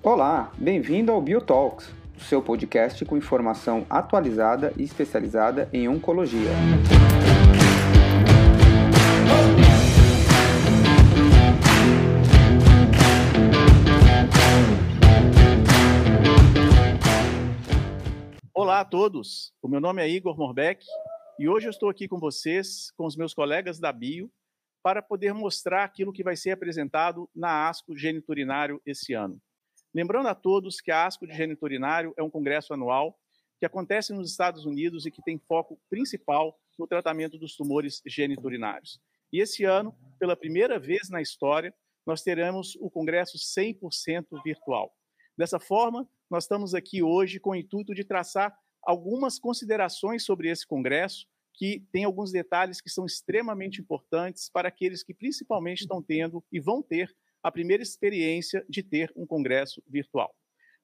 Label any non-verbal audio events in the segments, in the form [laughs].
Olá, bem-vindo ao BioTalks, o seu podcast com informação atualizada e especializada em oncologia. Olá a todos, o meu nome é Igor Morbeck e hoje eu estou aqui com vocês, com os meus colegas da Bio, para poder mostrar aquilo que vai ser apresentado na ASCO Geniturinário esse ano. Lembrando a todos que a ASCO de Geniturinário é um congresso anual que acontece nos Estados Unidos e que tem foco principal no tratamento dos tumores geniturinários. E esse ano, pela primeira vez na história, nós teremos o congresso 100% virtual. Dessa forma, nós estamos aqui hoje com o intuito de traçar algumas considerações sobre esse congresso, que tem alguns detalhes que são extremamente importantes para aqueles que principalmente estão tendo e vão ter a primeira experiência de ter um congresso virtual.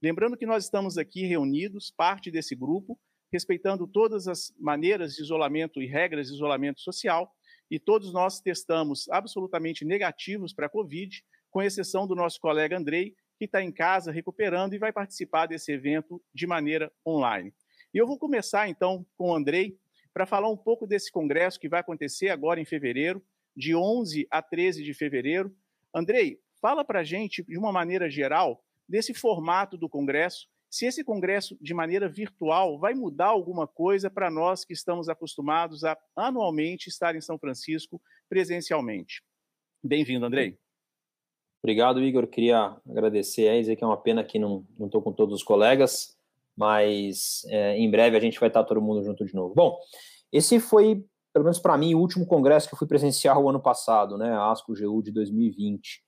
Lembrando que nós estamos aqui reunidos, parte desse grupo, respeitando todas as maneiras de isolamento e regras de isolamento social, e todos nós testamos absolutamente negativos para a Covid, com exceção do nosso colega Andrei, que está em casa recuperando e vai participar desse evento de maneira online. E eu vou começar então com o Andrei para falar um pouco desse congresso que vai acontecer agora em fevereiro, de 11 a 13 de fevereiro. Andrei, fala para a gente, de uma maneira geral, desse formato do congresso, se esse congresso, de maneira virtual, vai mudar alguma coisa para nós que estamos acostumados a anualmente estar em São Francisco presencialmente. Bem-vindo, Andrei. Obrigado, Igor. Queria agradecer aí, dizer que é uma pena que não estou com todos os colegas, mas é, em breve a gente vai estar todo mundo junto de novo. Bom, esse foi, pelo menos para mim, o último congresso que eu fui presenciar o ano passado, né, a ASCO-GU de 2020.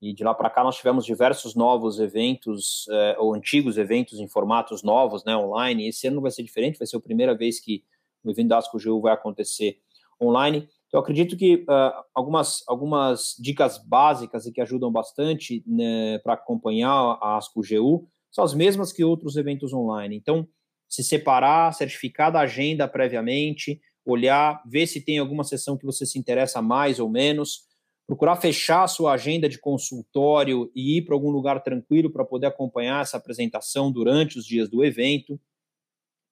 E de lá para cá nós tivemos diversos novos eventos, é, ou antigos eventos em formatos novos, né, online. Esse ano vai ser diferente, vai ser a primeira vez que o evento da ASCO-GU vai acontecer online. Então, eu acredito que uh, algumas, algumas dicas básicas e que ajudam bastante né, para acompanhar a ASCO-GU são as mesmas que outros eventos online. Então, se separar, certificar da agenda previamente, olhar, ver se tem alguma sessão que você se interessa mais ou menos, procurar fechar a sua agenda de consultório e ir para algum lugar tranquilo para poder acompanhar essa apresentação durante os dias do evento.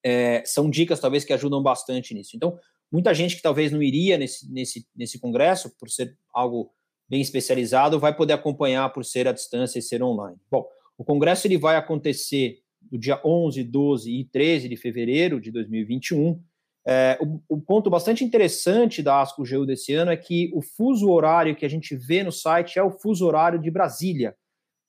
É, são dicas, talvez, que ajudam bastante nisso. Então, Muita gente que talvez não iria nesse, nesse, nesse congresso, por ser algo bem especializado, vai poder acompanhar por ser à distância e ser online. Bom, o congresso ele vai acontecer no dia 11, 12 e 13 de fevereiro de 2021. É, o, o, ponto bastante interessante da ASCO GU desse ano é que o fuso horário que a gente vê no site é o fuso horário de Brasília.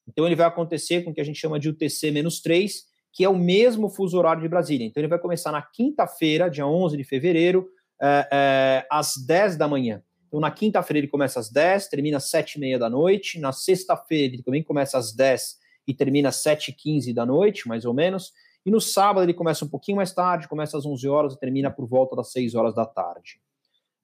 Então ele vai acontecer com o que a gente chama de UTC-3, que é o mesmo fuso horário de Brasília. Então ele vai começar na quinta-feira, dia 11 de fevereiro, é, é, às 10 da manhã. Então, na quinta-feira ele começa às 10, termina às 7 e meia da noite. Na sexta-feira ele também começa às 10 e termina às 7 e 15 da noite, mais ou menos. E no sábado ele começa um pouquinho mais tarde, começa às 11 horas e termina por volta das 6 horas da tarde.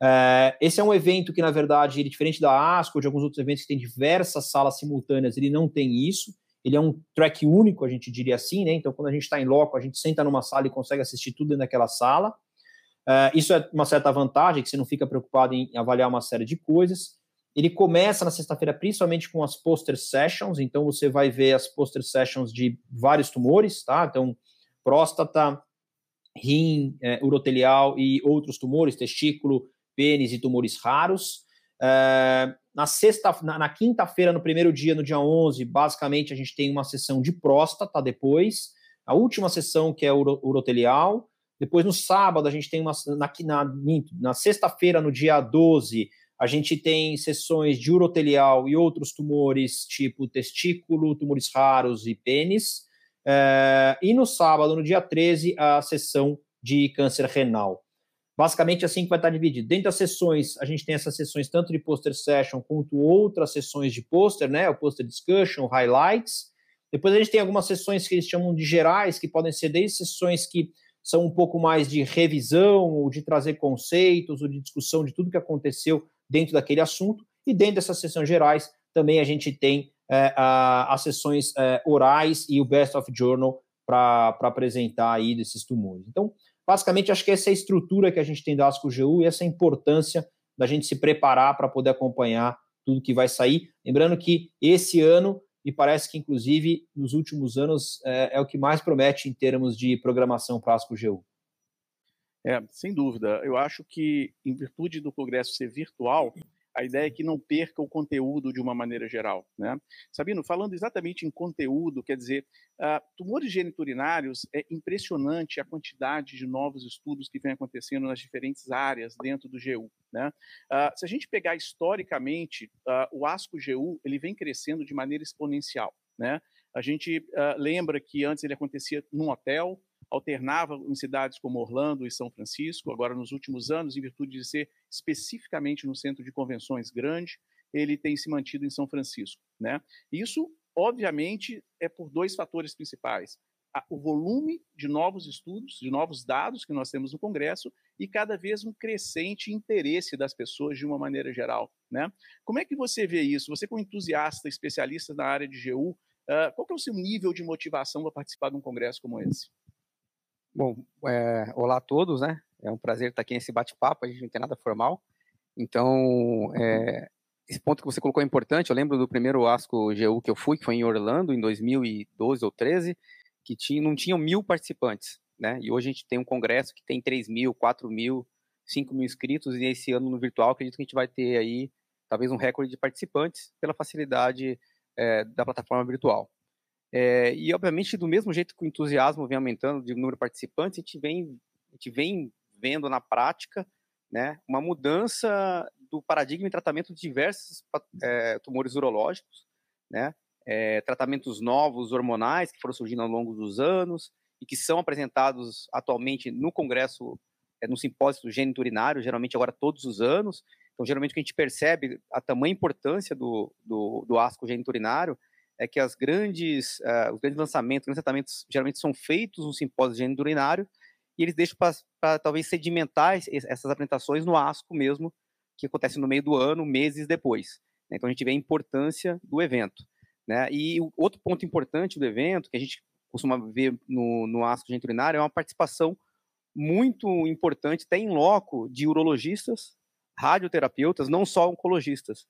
É, esse é um evento que, na verdade, ele, diferente da ASCO, de alguns outros eventos que tem diversas salas simultâneas, ele não tem isso. Ele é um track único, a gente diria assim, né? Então, quando a gente está em loco, a gente senta numa sala e consegue assistir tudo dentro daquela sala. Uh, isso é uma certa vantagem, que você não fica preocupado em avaliar uma série de coisas. Ele começa na sexta-feira, principalmente com as poster sessions, então você vai ver as poster sessions de vários tumores, tá? Então, próstata, rim, é, urotelial e outros tumores, testículo, pênis e tumores raros. É, na sexta, na, na quinta-feira, no primeiro dia, no dia 11, basicamente a gente tem uma sessão de próstata depois, a última sessão que é uro, urotelial, depois, no sábado, a gente tem uma. Na, na, na sexta-feira, no dia 12, a gente tem sessões de urotelial e outros tumores, tipo testículo, tumores raros e pênis. É, e no sábado, no dia 13, a sessão de câncer renal. Basicamente, assim que vai estar dividido. Dentro das sessões, a gente tem essas sessões tanto de poster session quanto outras sessões de poster, né? O poster discussion, highlights. Depois a gente tem algumas sessões que eles chamam de gerais, que podem ser desde sessões que são um pouco mais de revisão, ou de trazer conceitos, ou de discussão de tudo que aconteceu dentro daquele assunto. E dentro dessas sessões gerais, também a gente tem é, a, as sessões é, orais e o Best of Journal para apresentar aí desses tumores. Então, basicamente, acho que essa é a estrutura que a gente tem da ASCO-GU e essa importância da gente se preparar para poder acompanhar tudo que vai sair. Lembrando que esse ano, e parece que inclusive nos últimos anos, é, é o que mais promete em termos de programação para ASCO-GU. É, sem dúvida. Eu acho que, em virtude do congresso ser virtual, a ideia é que não perca o conteúdo de uma maneira geral. Né? Sabino, falando exatamente em conteúdo, quer dizer, uh, tumores geniturinários, é impressionante a quantidade de novos estudos que vem acontecendo nas diferentes áreas dentro do GU. Né? Uh, se a gente pegar historicamente, uh, o ASCO-GU ele vem crescendo de maneira exponencial. Né? A gente lembra que antes ele acontecia num hotel, alternava em cidades como Orlando e São Francisco. Agora, nos últimos anos, em virtude de ser especificamente no centro de convenções grande, ele tem se mantido em São Francisco. Né? Isso, obviamente, é por dois fatores principais. O volume de novos estudos, de novos dados que nós temos no Congresso e cada vez um crescente interesse das pessoas de uma maneira geral. Né? Como é que você vê isso? Você, como entusiasta, especialista na área de GU, uh, qual é o seu nível de motivação para participar de um congresso como esse? Bom, é, olá a todos, né? É um prazer estar aqui nesse bate-papo, a gente não tem nada formal. Então, é, esse ponto que você colocou é importante. Eu lembro do primeiro ASCO GU que eu fui, que foi em Orlando, em 2012 ou 13, que tinha, não tinham mil participantes, né? E hoje a gente tem um congresso que tem 3 mil, 4 mil, 5 mil inscritos, e esse ano no virtual acredito que a gente vai ter aí talvez um recorde de participantes pela facilidade é, da plataforma virtual. É, e, obviamente, do mesmo jeito que o entusiasmo vem aumentando de número de participantes, a gente vem, a gente vem vendo na prática né, uma mudança do paradigma em tratamento de diversos é, tumores urológicos, né, é, tratamentos novos hormonais que foram surgindo ao longo dos anos e que são apresentados atualmente no congresso, é, no simpósio do gênito urinário, geralmente agora todos os anos. Então, geralmente, o que a gente percebe a tamanha importância do, do, do asco gênito urinário é que as grandes, uh, os grandes lançamentos, grandes tratamentos geralmente são feitos no simpósio de gênero urinário e eles deixam para talvez sedimentar essas apresentações no ASCO mesmo, que acontece no meio do ano, meses depois. Né? Então a gente vê a importância do evento. Né? E outro ponto importante do evento, que a gente costuma ver no, no ASCO gênero urinário, é uma participação muito importante, até em loco, de urologistas, radioterapeutas, não só oncologistas.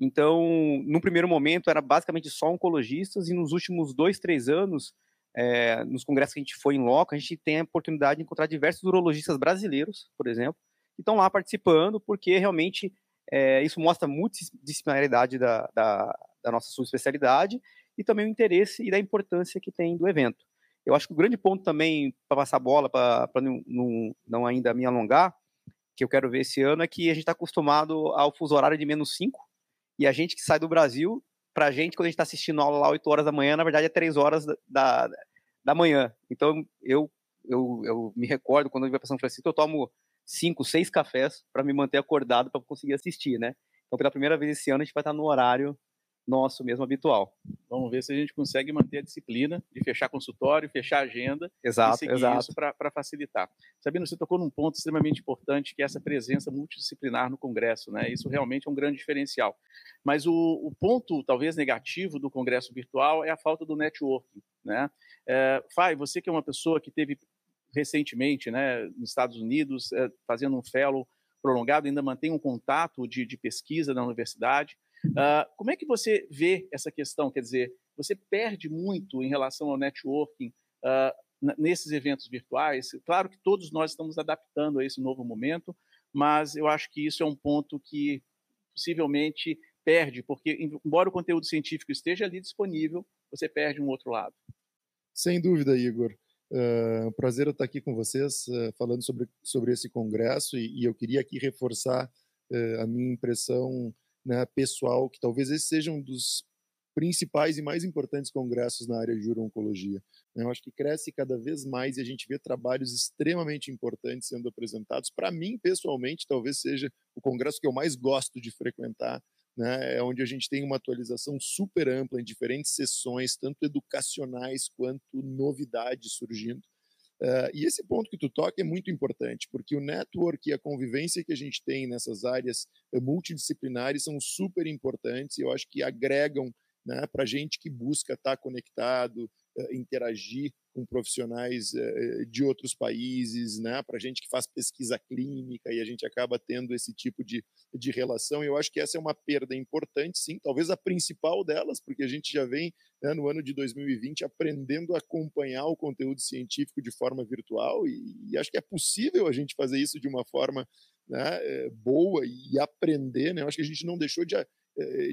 Então, no primeiro momento, era basicamente só oncologistas, e nos últimos dois, três anos, é, nos congressos que a gente foi em loco, a gente tem a oportunidade de encontrar diversos urologistas brasileiros, por exemplo, que estão lá participando, porque realmente é, isso mostra a multidisciplinaridade da, da, da nossa subespecialidade e também o interesse e da importância que tem do evento. Eu acho que o grande ponto também, para passar a bola, para não, não, ainda me alongar, que eu quero ver esse ano, é que a gente está acostumado ao fuso horário de menos 5, e a gente que sai do Brasil, pra gente, quando a gente está assistindo aula lá 8 horas da manhã, na verdade é 3 horas da, da manhã. Então, eu, eu, eu me recordo, quando eu ia para São Francisco, eu tomo 5, 6 cafés para me manter acordado para conseguir assistir, né? Então, pela primeira vez esse ano, a gente vai estar no horário nosso mesmo habitual. Vamos ver se a gente consegue manter a disciplina de fechar consultório, fechar agenda exato, e seguir exato. isso para facilitar. Sabino, você tocou num ponto extremamente importante, que é essa presença multidisciplinar no Congresso. Né? Isso realmente é um grande diferencial. Mas o, o ponto, talvez, negativo do Congresso virtual é a falta do networking. Né? É, Fai, você que é uma pessoa que teve recentemente né, nos Estados Unidos, é, fazendo um fellow prolongado, ainda mantém um contato de, de pesquisa na universidade. Uh, como é que você vê essa questão? Quer dizer, você perde muito em relação ao networking uh, nesses eventos virtuais? Claro que todos nós estamos adaptando a esse novo momento, mas eu acho que isso é um ponto que possivelmente perde, porque embora o conteúdo científico esteja ali disponível, você perde um outro lado. Sem dúvida, Igor. Uh, um prazer estar aqui com vocês, uh, falando sobre, sobre esse congresso, e, e eu queria aqui reforçar uh, a minha impressão né, pessoal, que talvez esse seja um dos principais e mais importantes congressos na área de uro-oncologia. Né. Eu acho que cresce cada vez mais e a gente vê trabalhos extremamente importantes sendo apresentados. Para mim, pessoalmente, talvez seja o congresso que eu mais gosto de frequentar, né, é onde a gente tem uma atualização super ampla em diferentes sessões, tanto educacionais quanto novidades surgindo. Uh, e esse ponto que tu toca é muito importante, porque o network e a convivência que a gente tem nessas áreas uh, multidisciplinares são super importantes e eu acho que agregam né, para gente que busca estar tá conectado, eh, interagir com profissionais eh, de outros países, né, para gente que faz pesquisa clínica e a gente acaba tendo esse tipo de, de relação. Eu acho que essa é uma perda importante, sim, talvez a principal delas, porque a gente já vem né, no ano de 2020 aprendendo a acompanhar o conteúdo científico de forma virtual e, e acho que é possível a gente fazer isso de uma forma né, boa e aprender. Né? Eu acho que a gente não deixou de eh,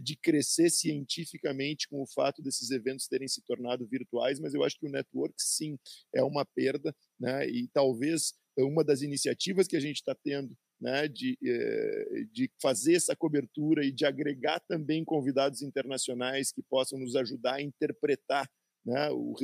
de crescer cientificamente com o fato desses eventos terem se tornado virtuais, mas eu acho que o network sim é uma perda, né? E talvez uma das iniciativas que a gente está tendo, né, de, eh, de fazer essa cobertura e de agregar também convidados internacionais que possam nos ajudar a interpretar né, o,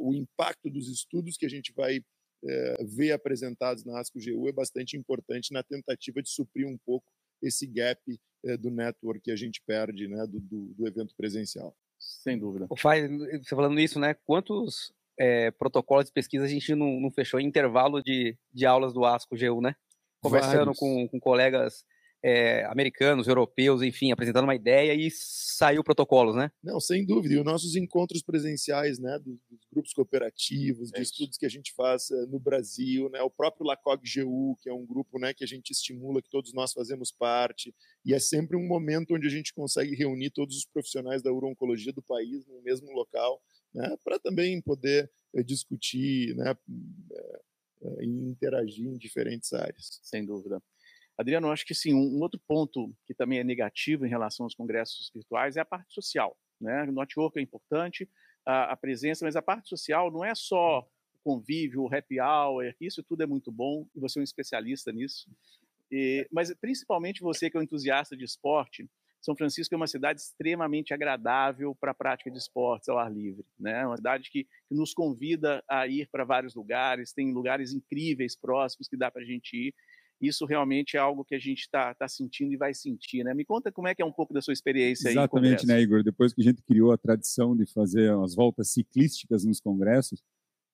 o impacto dos estudos que a gente vai é, ver apresentados na ASCO-GU é bastante importante na tentativa de suprir um pouco esse gap é, do network que a gente perde né, do, do, do evento presencial. Sem dúvida. O Fai, você falando isso, né? Quantos é, protocolos de pesquisa a gente não, não, fechou em intervalo de, de aulas do ASCO-GU, né? Conversando com, com colegas é, americanos, europeus, enfim, apresentando uma ideia e saiu protocolos, né? Não, sem dúvida. E os nossos encontros presenciais, né, dos, dos grupos cooperativos, de é estudos que a gente faz uh, no Brasil, né, o próprio LACOG-GU, que é um grupo, né, que a gente estimula, que todos nós fazemos parte, e é sempre um momento onde a gente consegue reunir todos os profissionais da urologia do país no mesmo local, né, para também poder uh, discutir, né, uh, e interagir em diferentes áreas. Sem dúvida. Adriano, acho que sim, um outro ponto que também é negativo em relação aos congressos virtuais é a parte social. Né? O network é importante, a, a presença, mas a parte social não é só o convívio, o happy hour, isso tudo é muito bom e você é um especialista nisso. E, mas principalmente você que é um entusiasta de esporte, São Francisco é uma cidade extremamente agradável para a prática de esportes ao ar livre. Né? É uma cidade que, que nos convida a ir para vários lugares, tem lugares incríveis próximos que dá para a gente ir isso realmente é algo que a gente está tá sentindo e vai sentir, né? Me conta como é que é um pouco da sua experiência Exatamente, né, Igor? Depois que a gente criou a tradição de fazer as voltas ciclísticas nos congressos,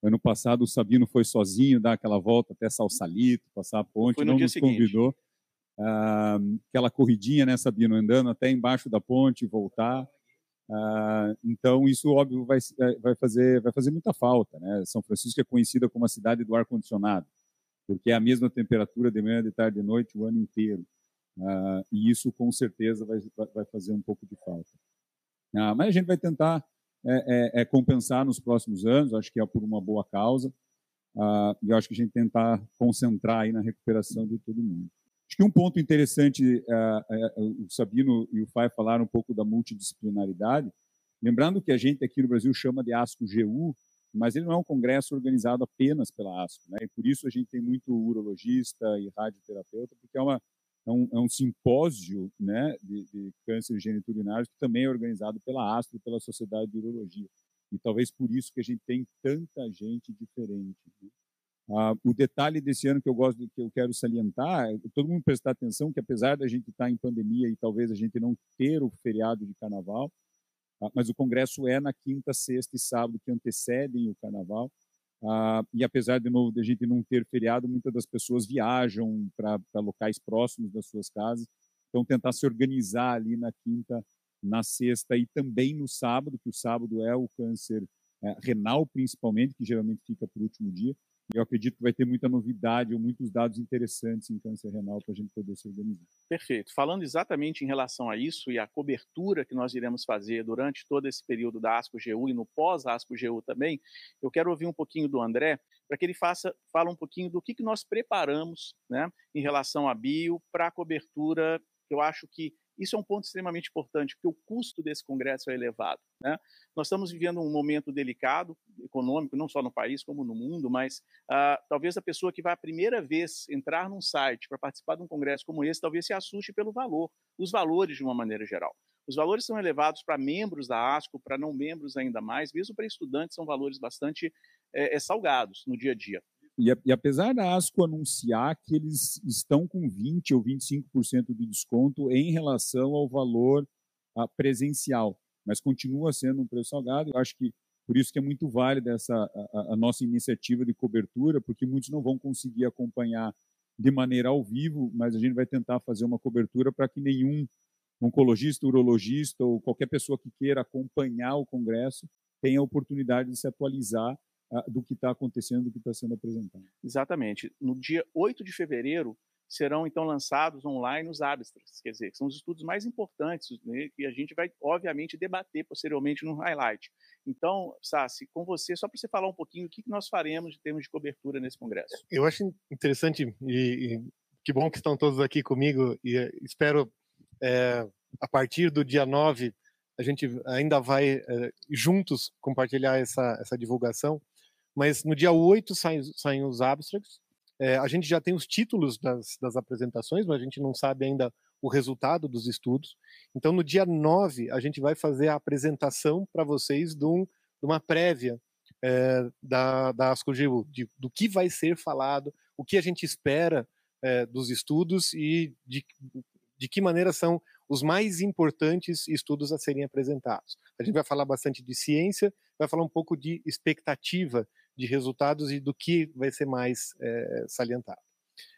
ano passado o Sabino foi sozinho dar aquela volta até Salsalito, passar a ponte, não nos seguinte. convidou. Ah, aquela corridinha, né, Sabino, andando até embaixo da ponte e voltar. Ah, então isso óbvio vai, vai fazer vai fazer muita falta, né? São Francisco é conhecida como a cidade do ar condicionado porque é a mesma temperatura de manhã, de tarde, de noite o ano inteiro. Uh, e isso com certeza vai, vai fazer um pouco de falta. Uh, mas a gente vai tentar é, é, é compensar nos próximos anos, acho que é por uma boa causa, uh, e acho que a gente tentar concentrar aí na recuperação de todo mundo. Acho que um ponto interessante, o Sabino e o Fai falaram um pouco da multidisciplinaridade, lembrando que a gente aqui no Brasil chama de ASCO-GU, mas ele não é um congresso organizado apenas pela ASCO, né? E por isso a gente tem muito urologista e radioterapeuta, porque é, uma, é, um, é um simpósio né, de, de câncer geniturinário que também é organizado pela ASCO e pela Sociedade de Urologia. E talvez por isso que a gente tem tanta gente diferente. Né? Ah, o detalhe desse ano que eu gosto, que eu quero salientar, é todo mundo prestar atenção que apesar da gente estar em pandemia e talvez a gente não ter o feriado de carnaval, mas o congresso é na quinta, sexta e sábado que antecedem o carnaval. Ah, e apesar de novo de a gente não ter feriado, muitas das pessoas viajam para locais próximos das suas casas. Então tentar se organizar ali na quinta, na sexta e também no sábado, que o sábado é o câncer é, renal principalmente, que geralmente fica por último dia. Eu acredito que vai ter muita novidade ou muitos dados interessantes em câncer renal para a gente poder se organizar. Perfeito. Falando exatamente em relação a isso e a cobertura que nós iremos fazer durante todo esse período da ASCO-GU e no pós-ASCO-GU também, eu quero ouvir um pouquinho do André para que ele faça, fala um pouquinho do que, que nós preparamos né, em relação à bio para a cobertura, que eu acho que isso é um ponto extremamente importante, porque o custo desse congresso é elevado. Né? Nós estamos vivendo um momento delicado, econômico, não só no país, como no mundo, mas uh, talvez a pessoa que vai a primeira vez entrar num site para participar de um congresso como esse, talvez se assuste pelo valor, os valores de uma maneira geral. Os valores são elevados para membros da ASCO, para não membros ainda mais, mesmo para estudantes são valores bastante é, salgados no dia a dia. E, e, apesar da ASCO anunciar que eles estão com 20% ou 25% de desconto em relação ao valor a, ah, presencial, mas continua sendo um preço salgado, eu acho que por isso que é muito válida essa, a, a nossa iniciativa de cobertura, porque muitos não vão conseguir acompanhar de maneira ao vivo, mas a gente vai tentar fazer uma cobertura para que nenhum oncologista, urologista ou qualquer pessoa que queira acompanhar o congresso tenha a oportunidade de se atualizar do que está acontecendo, do que está sendo apresentado. Exatamente. No dia 8 de fevereiro, serão então lançados online os abstracts, quer dizer, que são os estudos mais importantes né, que a gente vai, obviamente, debater posteriormente no highlight. Então, Sassi, com você, só para você falar um pouquinho o que nós faremos em termos de cobertura nesse congresso. Eu acho interessante e, e que bom que estão todos aqui comigo e eh, espero, é, a partir do dia 9, a gente ainda vai é, juntos compartilhar essa, essa divulgação, mas no dia 8 saem, saem os abstracts, é, a gente já tem os títulos das, das apresentações, mas a gente não sabe ainda o resultado dos estudos. Então, no dia 9, a gente vai fazer a apresentação para vocês de, um, de, uma prévia é, da, da do que vai ser falado, o que a gente espera é, dos estudos e de, de que maneira são os mais importantes estudos a serem apresentados. A gente vai falar bastante de ciência, vai falar um pouco de expectativa de resultados e do que vai ser mais é, salientado.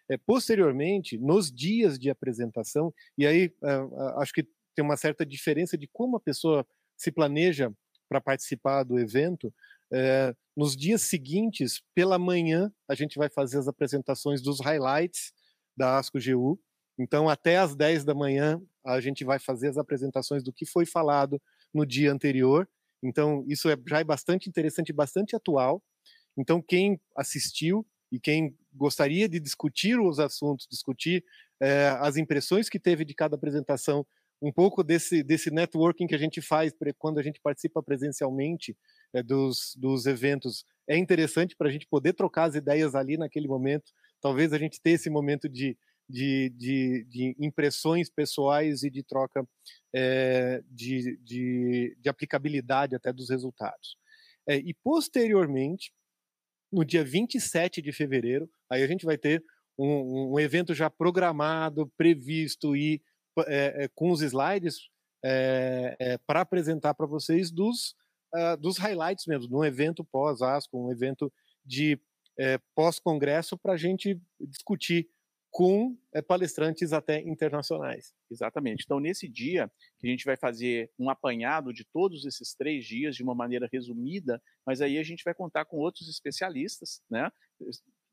É, posteriormente, nos dias de apresentação, e aí é, acho que tem uma certa diferença de como a pessoa se planeja para participar do evento. É, nos dias seguintes, pela manhã, a gente vai fazer as apresentações dos highlights da ASCO-GU. Então, até às 10 da manhã, a gente vai fazer as apresentações do que foi falado no dia anterior. Então, isso é, já é bastante interessante, bastante atual. Então, quem assistiu e quem gostaria de discutir os assuntos, discutir é, as impressões que teve de cada apresentação, um pouco desse, desse networking que a gente faz quando a gente participa presencialmente é, dos, dos eventos, é interessante para a gente poder trocar as ideias ali naquele momento. Talvez a gente tenha esse momento de, de, de, de impressões pessoais e de troca é, de, de, de, aplicabilidade até dos resultados. É, e posteriormente, no dia 27 de fevereiro, aí a gente vai ter um, um evento já programado, previsto e é, com os slides é, é para apresentar para vocês dos, uh, dos highlights mesmo, um evento pós-ASCO, um evento de pós-congresso para a gente discutir com é, palestrantes até internacionais. Exatamente. Então, nesse dia, que a gente vai fazer um apanhado de todos esses três dias de uma maneira resumida, mas aí a gente vai contar com outros especialistas, né?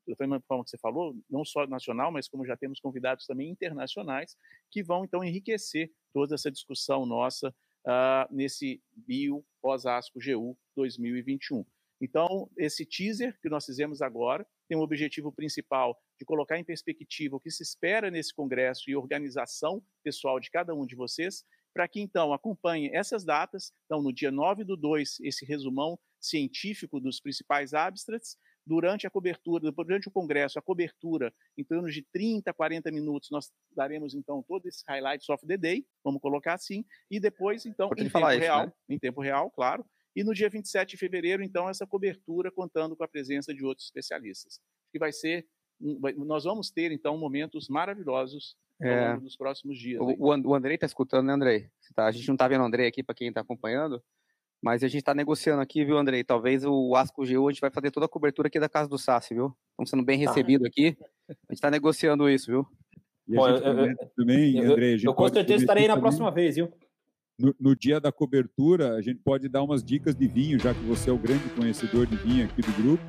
Da mesma forma que você falou, não só nacional, mas como já temos convidados também internacionais, que vão então enriquecer toda essa discussão nossa uh, nesse Bio pós-ASCO GU 2021. Então, esse teaser que nós fizemos agora tem o objetivo principal de colocar em perspectiva o que se espera nesse congresso e organização pessoal de cada um de vocês, para que então acompanhem essas datas. Então, no dia 9 do 2, esse resumão científico dos principais abstracts. Durante a cobertura, durante o congresso, a cobertura em torno de 30, 40 minutos, nós daremos então todo esse highlights of the day, vamos colocar assim, e depois, então, em tempo real, né? em tempo real, claro, e no dia 27 de fevereiro, então, essa cobertura contando com a presença de outros especialistas. Que vai ser, nós vamos ter, então, momentos maravilhosos é, nos próximos dias. O, o Andrei está escutando, né, Andrei? Tá, a gente não está vendo o Andrei aqui para quem está acompanhando, mas a gente está negociando aqui, viu, Andrei? Talvez o Asco GU a gente vai fazer toda a cobertura aqui da casa do Sassi, viu? Estamos sendo bem tá. recebido aqui. A gente está negociando isso, viu? Bom, eu, eu, também, Andrei, eu, eu com certeza estarei na também. próxima vez, viu? No, no, dia da cobertura, a gente pode dar umas dicas de vinho, já que você é o grande conhecedor de vinho aqui do grupo.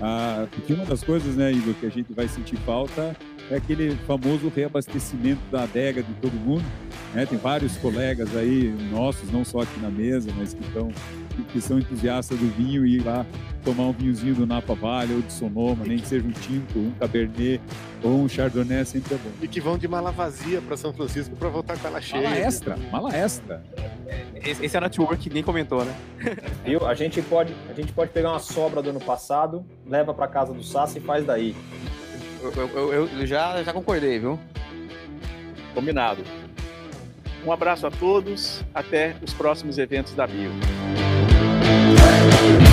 Ah, porque uma das coisas, né, Igor, que a gente vai sentir falta é aquele famoso reabastecimento da adega de todo mundo. Né? Tem vários colegas aí nossos, não só aqui na mesa, mas que estão que são entusiastas do vinho e ir lá tomar um vinhozinho do Napa Valley ou de Sonoma, nem que seja um tinto, um cabernet ou um chardonnay, sempre é bom. E que vão de mala vazia para São Francisco para voltar com ela cheia. Mala extra, mala extra. Esse é o network que ninguém comentou, né? [laughs] Viu? A gente pode, a gente pode pegar uma sobra do ano passado, leva para casa do Sassi e faz daí. Eu, eu, eu, já, já concordei, viu? Combinado. Um abraço a todos, até os próximos eventos da Bio. Hey!